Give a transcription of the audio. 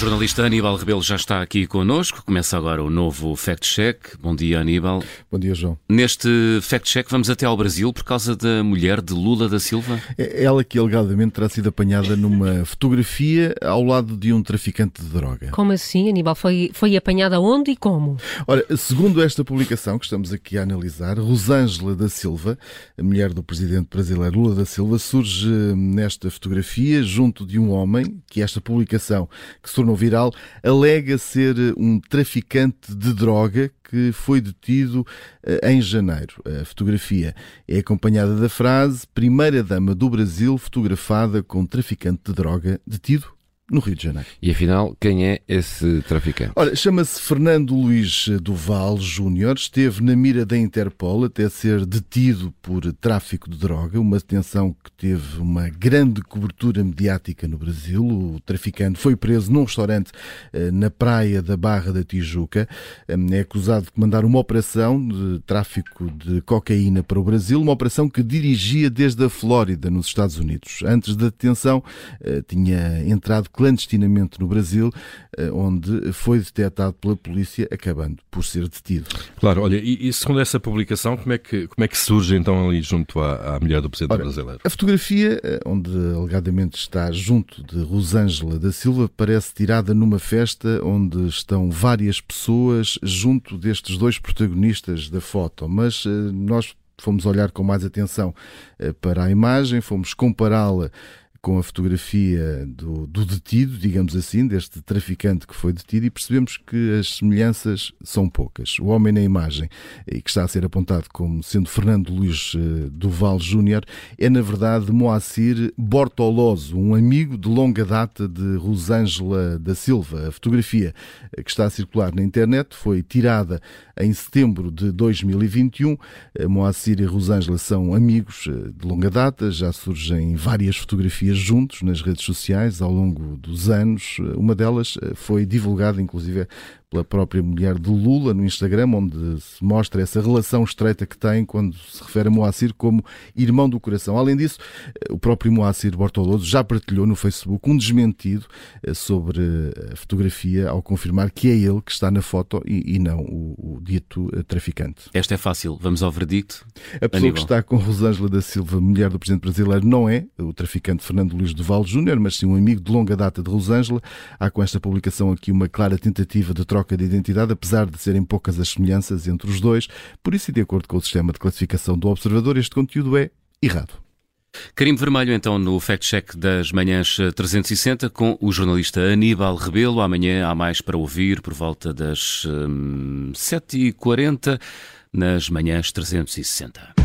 jornalista Aníbal Rebelo já está aqui connosco. Começa agora o novo Fact Check. Bom dia, Aníbal. Bom dia, João. Neste Fact Check vamos até ao Brasil por causa da mulher de Lula da Silva. É ela que alegadamente terá sido apanhada numa fotografia ao lado de um traficante de droga. Como assim, Aníbal? Foi, foi apanhada onde e como? Ora, segundo esta publicação que estamos aqui a analisar, Rosângela da Silva, a mulher do presidente brasileiro Lula da Silva, surge nesta fotografia junto de um homem que esta publicação que se tornou viral, alega ser um traficante de droga que foi detido eh, em janeiro. A fotografia é acompanhada da frase Primeira-Dama do Brasil fotografada com traficante de droga detido no Rio de Janeiro. E afinal, quem é esse traficante? Ora, chama-se Fernando Luís Duval Júnior, esteve na mira da Interpol até ser detido por tráfico de droga, uma detenção que teve uma grande cobertura mediática no Brasil. O traficante foi preso num restaurante eh, na praia da Barra da Tijuca. Eh, é acusado de comandar uma operação de tráfico de cocaína para o Brasil, uma operação que dirigia desde a Flórida, nos Estados Unidos. Antes da detenção, eh, tinha entrado clandestinamente no Brasil, eh, onde foi detectado pela polícia, acabando por ser detido. Claro, olha, e, e segundo essa publicação, como é que, como é que surge então ali junto à, à mulher do presidente Ora, brasileiro? A fotografia, eh, onde alegadamente está junto de Rosângela da Silva, parece tirada numa festa onde estão várias pessoas junto destes dois protagonistas da foto, mas eh, nós fomos olhar com mais atenção para a imagem, fomos compará-la com a fotografia do, do, detido, digamos assim, deste traficante que foi detido, e percebemos que as semelhanças são poucas. O homem na imagem, que está a ser apontado como sendo Fernando Luís eh, Duval Júnior, é na verdade Moacir Bortoloso, um amigo de longa data de Rosângela da Silva. A fotografia eh, que está a circular na internet foi tirada em setembro de 2021. Eh, Moacir e Rosângela são amigos de longa data, já surgem várias fotografias juntos nas redes sociais ao longo dos anos. Uma delas eh, foi divulgada, inclusive, pela própria mulher de Lula no Instagram, onde se mostra essa relação estreita que tem quando se refere a Moacir como irmão do coração. Além disso, o próprio Moacir Bortoloso já partilhou no Facebook um desmentido eh, sobre a fotografia ao confirmar que é ele que está na foto e, e não o, o, dito eh, traficante. Esta é fácil. Vamos ao verdicto. A pessoa Aníbal. que está com Rosângela da Silva, mulher do presidente brasileiro, não é o traficante Fernando Luís Duval Júnior, mas sim um amigo de longa data de Rosângela. Há com esta publicação aqui uma clara tentativa de troca troca de identidade, apesar de serem poucas as semelhanças entre os dois. Por isso, e de acordo com o sistema de classificação do observador, este conteúdo é errado. Carimbo vermelho, então, no Fact Check das manhãs 360, com o jornalista Aníbal Rebelo. Amanhã há mais para ouvir, por volta das hum, 7h40, nas manhãs 360.